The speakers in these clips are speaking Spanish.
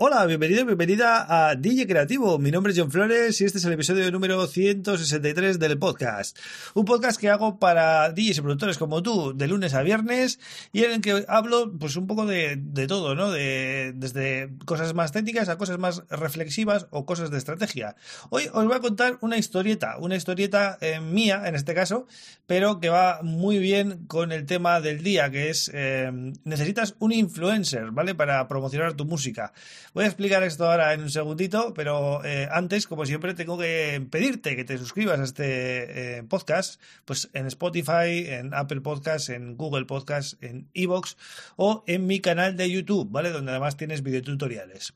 Hola, bienvenido, bienvenida a DJ Creativo. Mi nombre es John Flores y este es el episodio número 163 del podcast. Un podcast que hago para DJs y productores como tú, de lunes a viernes, y en el que hablo pues un poco de, todo, ¿no? De, desde cosas más técnicas a cosas más reflexivas o cosas de estrategia. Hoy os voy a contar una historieta, una historieta eh, mía en este caso, pero que va muy bien con el tema del día, que es eh, necesitas un influencer, ¿vale? Para promocionar tu música. Voy a explicar esto ahora en un segundito, pero eh, antes, como siempre, tengo que pedirte que te suscribas a este eh, podcast, pues en Spotify, en Apple Podcasts, en Google Podcasts, en Evox o en mi canal de YouTube, ¿vale? Donde además tienes videotutoriales.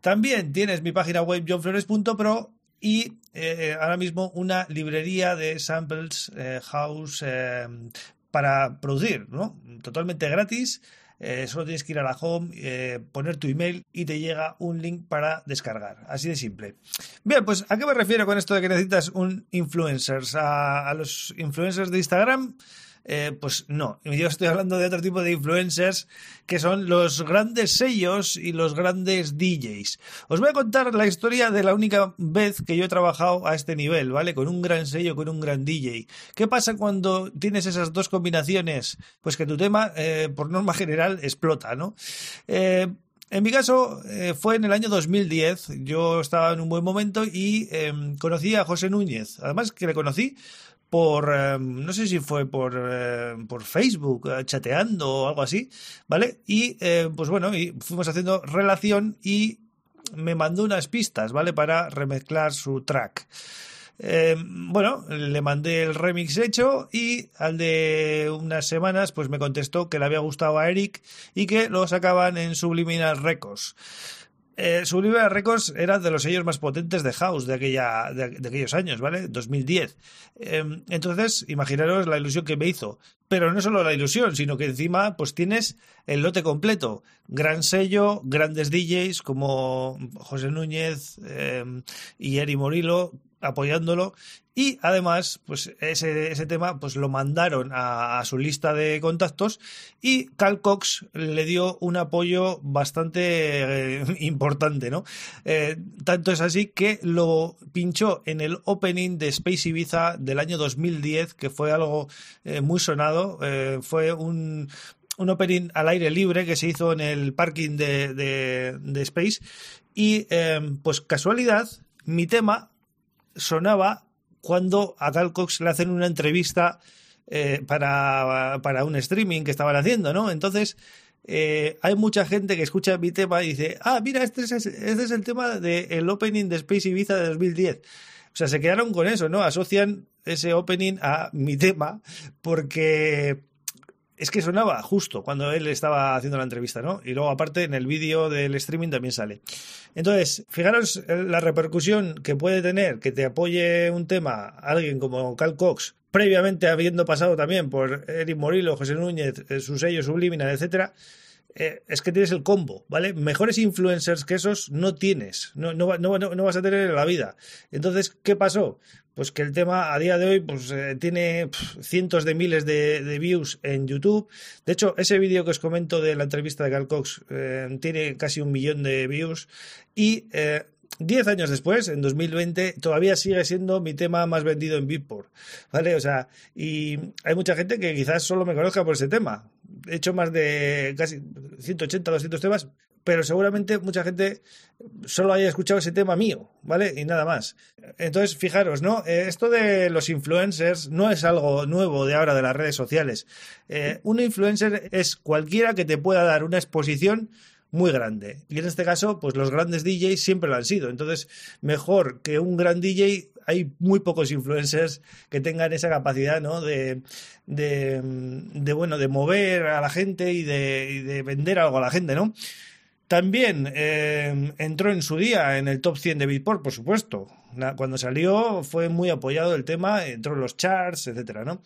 También tienes mi página web johnflores.pro y eh, ahora mismo una librería de samples house para producir, ¿no? Totalmente gratis eh, solo tienes que ir a la home, eh, poner tu email y te llega un link para descargar. Así de simple. Bien, pues ¿a qué me refiero con esto de que necesitas un influencer? a los influencers de Instagram eh, pues no, yo estoy hablando de otro tipo de influencers que son los grandes sellos y los grandes DJs. Os voy a contar la historia de la única vez que yo he trabajado a este nivel, ¿vale? Con un gran sello, con un gran DJ. ¿Qué pasa cuando tienes esas dos combinaciones? Pues que tu tema, eh, por norma general, explota, ¿no? Eh, en mi caso, fue en el año 2010. Yo estaba en un buen momento y em, conocí a José Núñez. Además, que le conocí por, em, no sé si fue por, em, por Facebook, eh, chateando o algo así, ¿vale? Y eh, pues bueno, y fuimos haciendo relación y me mandó unas pistas, ¿vale? Para remezclar su track. Bueno, le mandé el remix hecho y al de unas semanas pues me contestó que le había gustado a Eric y que lo sacaban en Subliminal Records eh, Subliminal Records era de los sellos más potentes de House de, aquella, de, aquellos años, ¿vale? 2010. Em, entonces, imaginaros la ilusión que me hizo. Pero no solo la ilusión, sino que encima, pues tienes el lote completo. Gran sello, grandes DJs como José Núñez em, y Eri Morilo, apoyándolo. Y además pues ese, ese tema pues lo mandaron a, su lista de contactos y Cal Cox le dio un apoyo bastante eh, importante no eh, tanto es así que lo pinchó en el opening de Space Ibiza del año 2010 que fue algo eh, muy sonado. Fue un un opening al aire libre que se hizo en el parking de, de, de Space y pues casualidad mi tema sonaba cuando a Cal Cox le hacen una entrevista eh, para, para, un streaming que estaban haciendo, ¿no? Entonces, eh, hay mucha gente que escucha mi tema y dice, ah, mira, este es, este es el tema del opening de Space Ibiza de 2010. O sea, se quedaron con eso, ¿no? Asocian ese opening a mi tema porque es que sonaba justo cuando él estaba haciendo la entrevista, ¿no? Y luego, aparte, en el vídeo del streaming también sale. Entonces, fijaros la repercusión que puede tener que te apoye un tema alguien como Cal Cox, previamente habiendo pasado también por Eric Morillo, José Núñez, eh, su sello Subliminal, etcétera. Eh, es que tienes el combo, ¿vale? Mejores influencers que esos no tienes, no, no, no, no vas a tener en la vida. Entonces, ¿qué pasó? pues que el tema a día de hoy pues eh, tiene cientos de miles de, views en YouTube. De hecho, ese vídeo que os comento de la entrevista de Carl Cox eh, tiene casi un millón de views y eh, diez años después, en 2020, todavía sigue siendo mi tema más vendido en Beatport, ¿vale? O sea, y hay mucha gente que quizás solo me conozca por ese tema. He hecho más de casi 180, 200 temas, pero seguramente mucha gente solo haya escuchado ese tema mío, ¿vale? Y nada más. Entonces, fijaros, ¿no? Eh, esto de los influencers no es algo nuevo de ahora de las redes sociales. Eh, un influencer es cualquiera que te pueda dar una exposición muy grande. Y en este caso, pues los grandes DJs siempre lo han sido. Entonces, mejor que un gran DJ, hay muy pocos influencers que tengan esa capacidad, ¿no? De, de, bueno, de mover a la gente y de, y de vender algo a la gente, ¿no? También eh, entró en su día en el top 100 de Beatport, por supuesto. Cuando salió fue muy apoyado el tema, entró en los charts, etcétera, ¿no?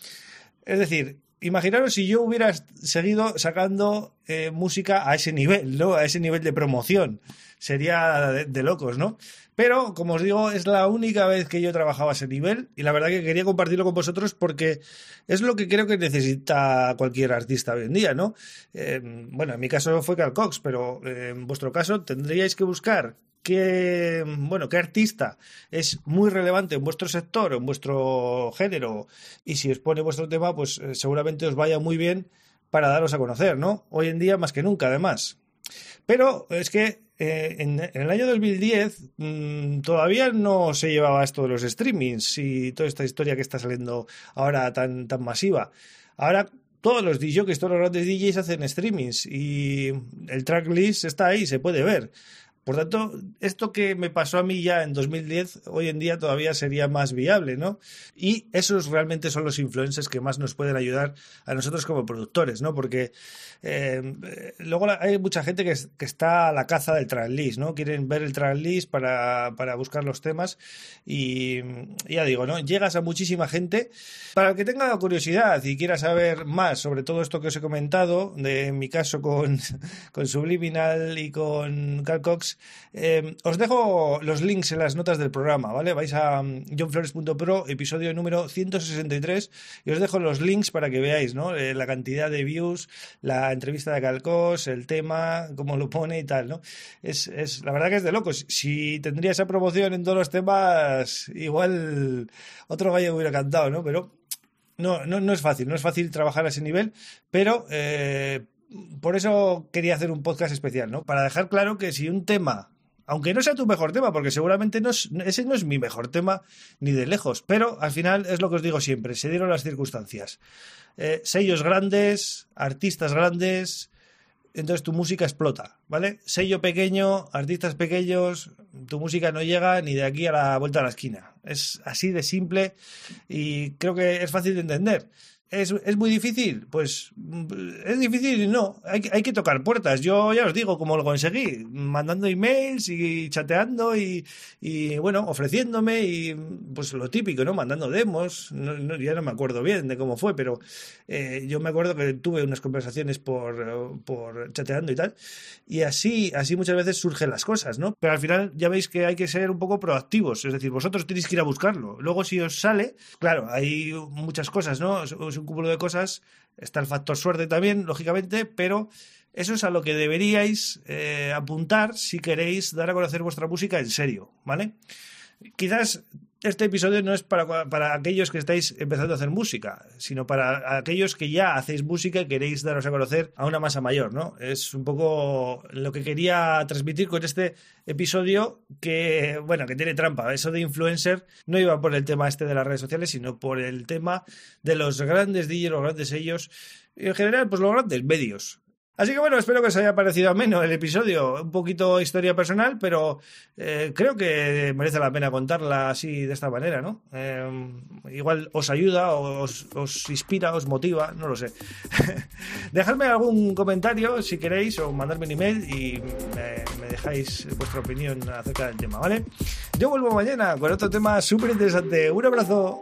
Es decir, imaginaros si yo hubiera seguido sacando eh, música a ese nivel, ¿no? A ese nivel de promoción. Sería de, locos, ¿no? Pero, como os digo, es la única vez que yo he trabajado a ese nivel y la verdad que quería compartirlo con vosotros porque es lo que creo que necesita cualquier artista hoy en día, ¿no? Eh, bueno, en mi caso fue Carl Cox, pero eh, en vuestro caso tendríais que buscar qué, bueno, qué artista es muy relevante en vuestro sector en vuestro género y si os pone vuestro tema, pues eh, seguramente os vaya muy bien para daros a conocer, ¿no? Hoy en día más que nunca, además. Pero es que eh, en, el año 2010 mm, todavía no se llevaba esto de los streamings y toda esta historia que está saliendo ahora tan, tan masiva. Ahora todos los DJs, todos los grandes DJs hacen streamings y el tracklist está ahí, se puede ver. Por tanto, esto que me pasó a mí ya en 2010, hoy en día todavía sería más viable, ¿no? Y esos realmente son los influencers que más nos pueden ayudar a nosotros como productores, ¿no? Porque eh, luego hay mucha gente que, está a la caza del tracklist, ¿no? Quieren ver el tracklist para, para buscar los temas y ya digo, ¿no? Llegas a muchísima gente. Para el que tenga curiosidad y quiera saber más sobre todo esto que os he comentado, de mi caso con, con Subliminal y con Eh, os dejo los links en las notas del programa, ¿vale? Vais a mm, johnflores.pro, episodio número 163, y os dejo los links para que veáis, ¿no? Eh, la cantidad de views, la entrevista de Calcos, el tema, cómo lo pone y tal, ¿no? Es, es, la verdad que es de locos. Si tendría esa promoción en todos los temas, igual otro gallo hubiera cantado, ¿no? Pero no, no, no es fácil, no es fácil trabajar a ese nivel, pero eh, por eso quería hacer un podcast especial, ¿no? Para dejar claro que si un tema, aunque no sea tu mejor tema, porque seguramente no ese no es mi mejor tema ni de lejos, pero al final es lo que os digo siempre, se dieron las circunstancias. Eh, sellos grandes, artistas grandes, entonces tu música explota, ¿vale? Sello pequeño, artistas pequeños, tu música no llega ni de aquí a la vuelta a la esquina. Es así de simple y creo que es fácil de entender. ¿Es, muy difícil? Pues mm, es difícil y no. Hay, hay, que tocar puertas. Yo ya os digo cómo lo conseguí. Mandando emails y chateando y, y bueno, ofreciéndome y pues lo típico, ¿no? Mandando demos. No, ya no me acuerdo bien de cómo fue, pero eh, yo me acuerdo que tuve unas conversaciones por, por chateando y tal. Y así, así muchas veces surgen las cosas, ¿no? Pero al final ya veis que hay que ser un poco proactivos. Es decir, vosotros tenéis que ir a buscarlo. Luego si os sale, claro, hay muchas cosas, ¿no? Un cúmulo de cosas. Está el factor suerte también, lógicamente, pero eso es a lo que deberíais eh, apuntar si queréis dar a conocer vuestra música en serio, ¿vale? Quizás este episodio no es para, para, aquellos que estáis empezando a hacer música, sino para aquellos que ya hacéis música y queréis daros a conocer a una masa mayor, ¿no? Es un poco lo que quería transmitir con este episodio que, bueno, que tiene trampa. Eso de influencer no iba por el tema este de las redes sociales, sino por el tema de los grandes DJs, los grandes sellos, y en general, pues los grandes medios. Así que bueno, espero que os haya parecido menos el episodio, un poquito historia personal, pero eh, creo que merece la pena contarla así de esta manera, ¿no? Eh, igual os ayuda, os, os, inspira, os motiva, no lo sé. Dejadme algún comentario si queréis o mandarme un email y me, me dejáis vuestra opinión acerca del tema, ¿vale? Yo vuelvo mañana con otro tema súper interesante. Un abrazo.